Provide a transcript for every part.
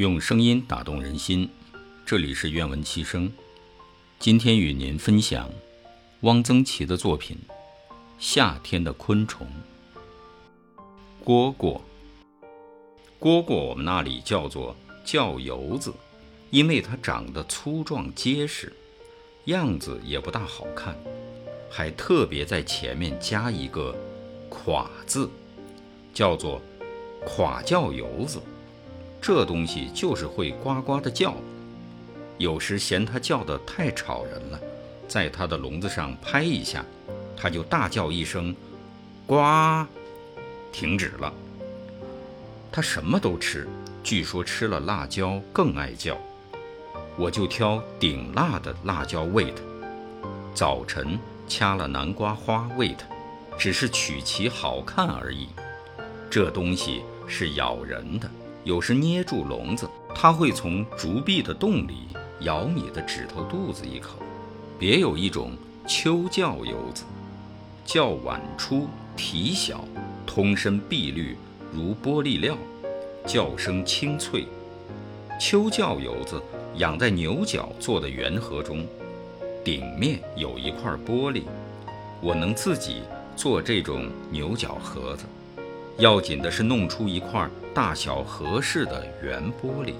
用声音打动人心，这里是愿闻其声。今天与您分享汪曾祺的作品《夏天的昆虫》。蝈蝈，蝈蝈我们那里叫做叫油子，因为它长得粗壮结实，样子也不大好看，还特别在前面加一个“垮”字，叫做。垮叫油子，这东西就是会呱呱的叫。有时嫌它叫得太吵人了，在它的笼子上拍一下，它就大叫一声“呱”，停止了。它什么都吃，据说吃了辣椒更爱叫。我就挑顶辣的辣椒喂它。早晨掐了南瓜花喂它，只是取其好看而已。这东西是咬人的，有时捏住笼子，它会从竹壁的洞里咬你的指头肚子一口。别有一种秋叫游子，叫晚出，体小，通身碧绿如玻璃料，叫声清脆。秋叫游子养在牛角做的圆盒中，顶面有一块玻璃，我能自己做这种牛角盒子。要紧的是弄出一块大小合适的圆玻璃，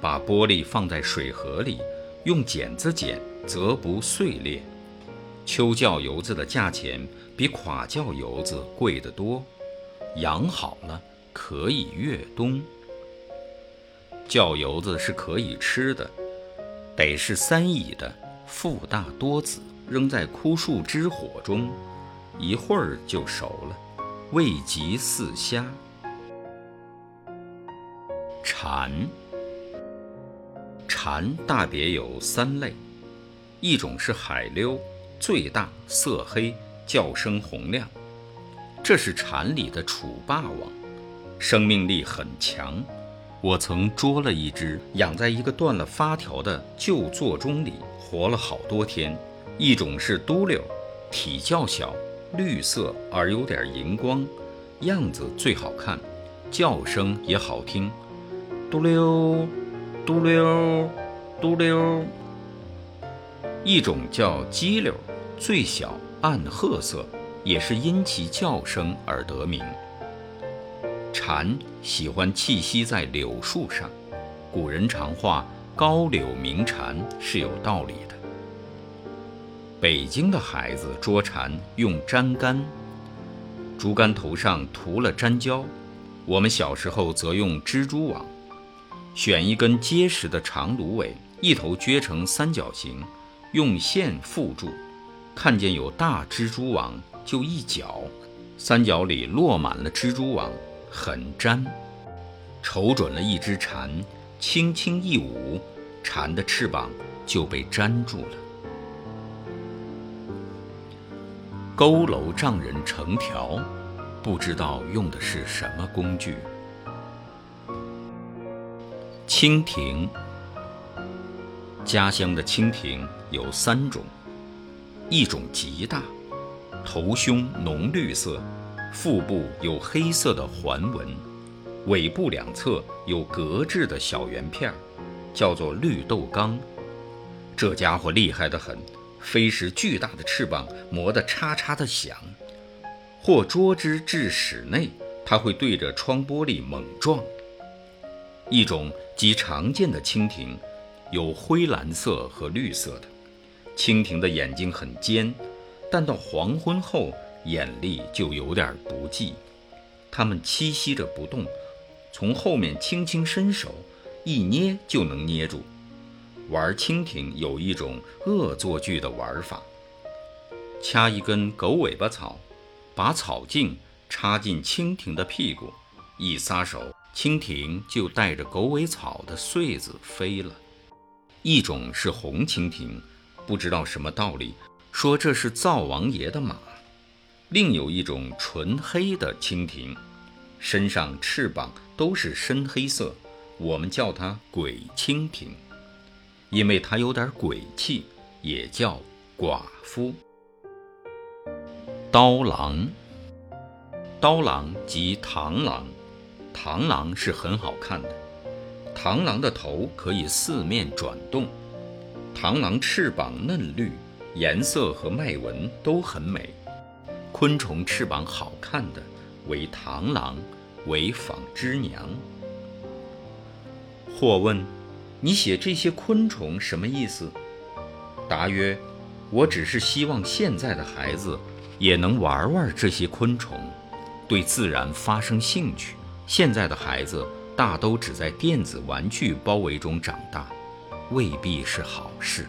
把玻璃放在水盒里，用剪子剪，则不碎裂。秋叫油子的价钱比垮叫油子贵得多，养好了可以越冬。叫油子是可以吃的，得是三乙的，腹大多子，扔在枯树枝火中，一会儿就熟了。味极似虾。蝉，蝉大别有三类，一种是海溜，最大，色黑，叫声洪亮，这是蝉里的楚霸王，生命力很强。我曾捉了一只，养在一个断了发条的旧座钟里，活了好多天。一种是嘟溜，体较小。绿色而有点荧光，样子最好看，叫声也好听，嘟溜，嘟溜，嘟溜。一种叫鸡溜，最小，暗褐色，也是因其叫声而得名。蝉喜欢栖息在柳树上，古人常话“高柳鸣蝉”是有道理的。北京的孩子捉蝉用粘杆，竹竿头上涂了粘胶；我们小时候则用蜘蛛网，选一根结实的长芦苇，一头撅成三角形，用线缚住。看见有大蜘蛛网，就一搅，三角里落满了蜘蛛网，很粘。瞅准了一只蝉，轻轻一舞，蝉的翅膀就被粘住了。佝偻丈人成条，不知道用的是什么工具。蜻蜓，家乡的蜻蜓有三种，一种极大，头胸浓绿色，腹部有黑色的环纹，尾部两侧有格质的小圆片，叫做绿豆缸。这家伙厉害得很。飞时巨大的翅膀磨得嚓嚓的响，或捉之至室内，它会对着窗玻璃猛撞。一种极常见的蜻蜓，有灰蓝色和绿色的。蜻蜓的眼睛很尖，但到黄昏后眼力就有点不济。它们栖息着不动，从后面轻轻伸手，一捏就能捏住。玩蜻蜓有一种恶作剧的玩法：掐一根狗尾巴草，把草茎插进蜻蜓的屁股，一撒手，蜻蜓就带着狗尾草的穗子飞了。一种是红蜻蜓，不知道什么道理，说这是灶王爷的马；另有一种纯黑的蜻蜓，身上翅膀都是深黑色，我们叫它鬼蜻蜓。因为它有点鬼气，也叫寡妇。刀郎，刀郎即螳螂，螳螂是很好看的。螳螂的头可以四面转动，螳螂翅膀嫩绿，颜色和脉纹都很美。昆虫翅膀好看的为螳螂，为纺织娘。或问：你写这些昆虫什么意思？答曰：我只是希望现在的孩子也能玩玩这些昆虫，对自然发生兴趣。现在的孩子大都只在电子玩具包围中长大，未必是好事。